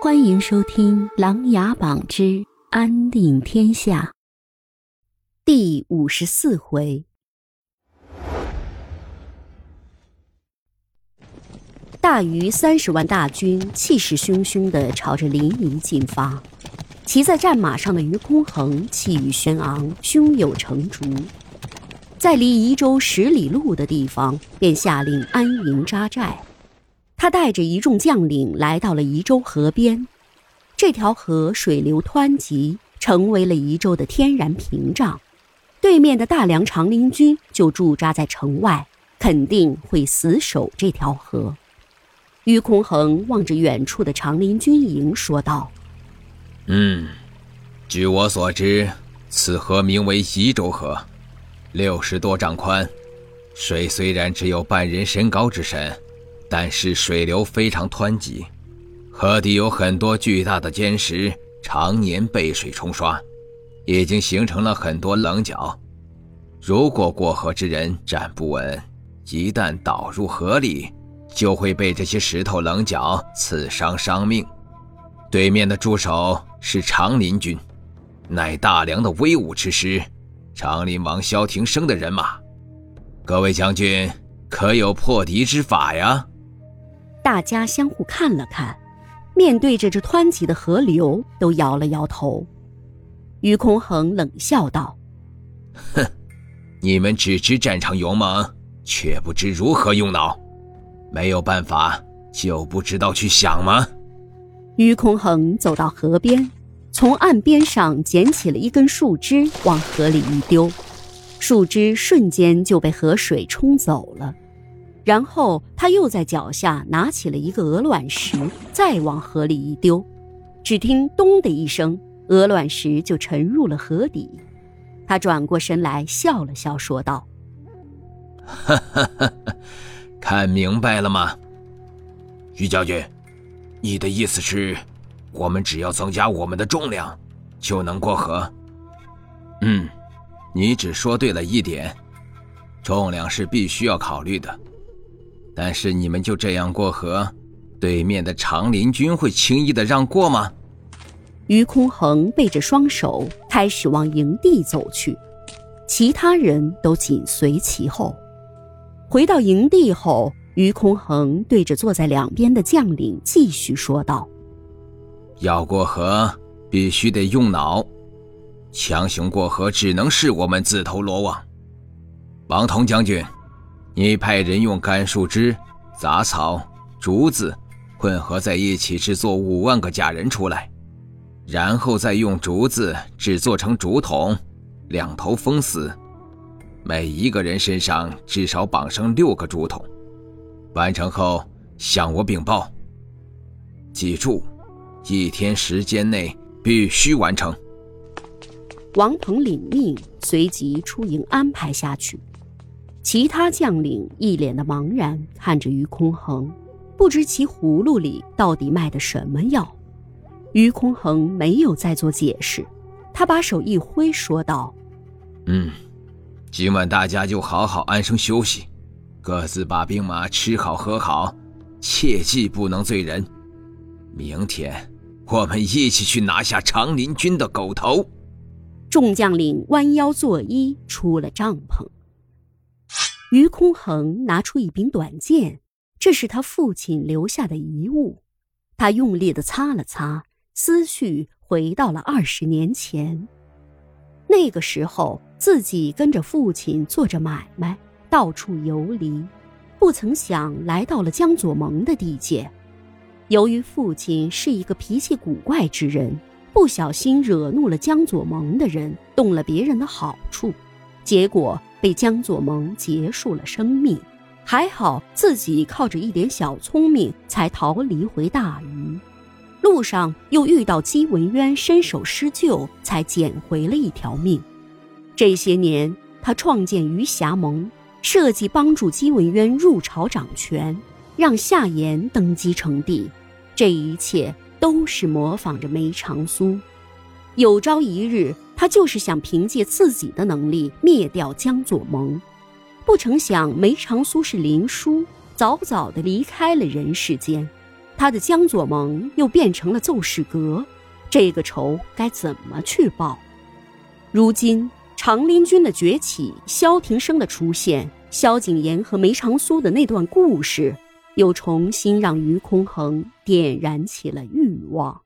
欢迎收听《琅琊榜之安定天下》第五十四回。大于三十万大军气势汹汹的朝着临沂进发，骑在战马上的于空衡气宇轩昂，胸有成竹，在离宜州十里路的地方，便下令安营扎寨。他带着一众将领来到了宜州河边，这条河水流湍急，成为了宜州的天然屏障。对面的大梁长林军就驻扎在城外，肯定会死守这条河。于空衡望着远处的长林军营，说道：“嗯，据我所知，此河名为宜州河，六十多丈宽，水虽然只有半人身高之深。”但是水流非常湍急，河底有很多巨大的尖石，常年被水冲刷，已经形成了很多棱角。如果过河之人站不稳，一旦倒入河里，就会被这些石头棱角刺伤伤命。对面的驻守是长林军，乃大梁的威武之师，长林王萧庭生的人马。各位将军，可有破敌之法呀？大家相互看了看，面对着这湍急的河流，都摇了摇头。于空衡冷笑道：“哼，你们只知战场勇猛，却不知如何用脑。没有办法，就不知道去想吗？”于空衡走到河边，从岸边上捡起了一根树枝，往河里一丢，树枝瞬间就被河水冲走了。然后他又在脚下拿起了一个鹅卵石，再往河里一丢，只听“咚”的一声，鹅卵石就沉入了河底。他转过身来笑了笑，说道：“哈哈哈，看明白了吗，于将军？你的意思是，我们只要增加我们的重量，就能过河？嗯，你只说对了一点，重量是必须要考虑的。”但是你们就这样过河，对面的长林军会轻易的让过吗？于空衡背着双手开始往营地走去，其他人都紧随其后。回到营地后，于空衡对着坐在两边的将领继续说道：“要过河，必须得用脑，强行过河只能是我们自投罗网。”王彤将军。你派人用干树枝、杂草、竹子混合在一起制作五万个假人出来，然后再用竹子制作成竹筒，两头封死，每一个人身上至少绑上六个竹筒。完成后向我禀报。记住，一天时间内必须完成。王鹏领命，随即出营安排下去。其他将领一脸的茫然看着于空衡，不知其葫芦里到底卖的什么药。于空衡没有再做解释，他把手一挥，说道：“嗯，今晚大家就好好安生休息，各自把兵马吃好喝好，切记不能醉人。明天我们一起去拿下长林军的狗头。”众将领弯腰作揖，出了帐篷。于空衡拿出一柄短剑，这是他父亲留下的遗物。他用力地擦了擦，思绪回到了二十年前。那个时候，自己跟着父亲做着买卖，到处游离，不曾想来到了江左盟的地界。由于父亲是一个脾气古怪之人，不小心惹怒了江左盟的人，动了别人的好处，结果。被江左盟结束了生命，还好自己靠着一点小聪明才逃离回大余，路上又遇到姬文渊伸手施救，才捡回了一条命。这些年，他创建余霞盟，设计帮助姬文渊入朝掌权，让夏言登基成帝。这一切都是模仿着梅长苏。有朝一日。他就是想凭借自己的能力灭掉江左盟，不成想梅长苏是林殊，早早的离开了人世间。他的江左盟又变成了奏事阁，这个仇该怎么去报？如今长林军的崛起，萧庭生的出现，萧景琰和梅长苏的那段故事，又重新让于空衡点燃起了欲望。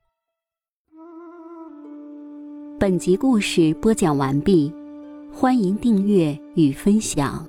本集故事播讲完毕，欢迎订阅与分享。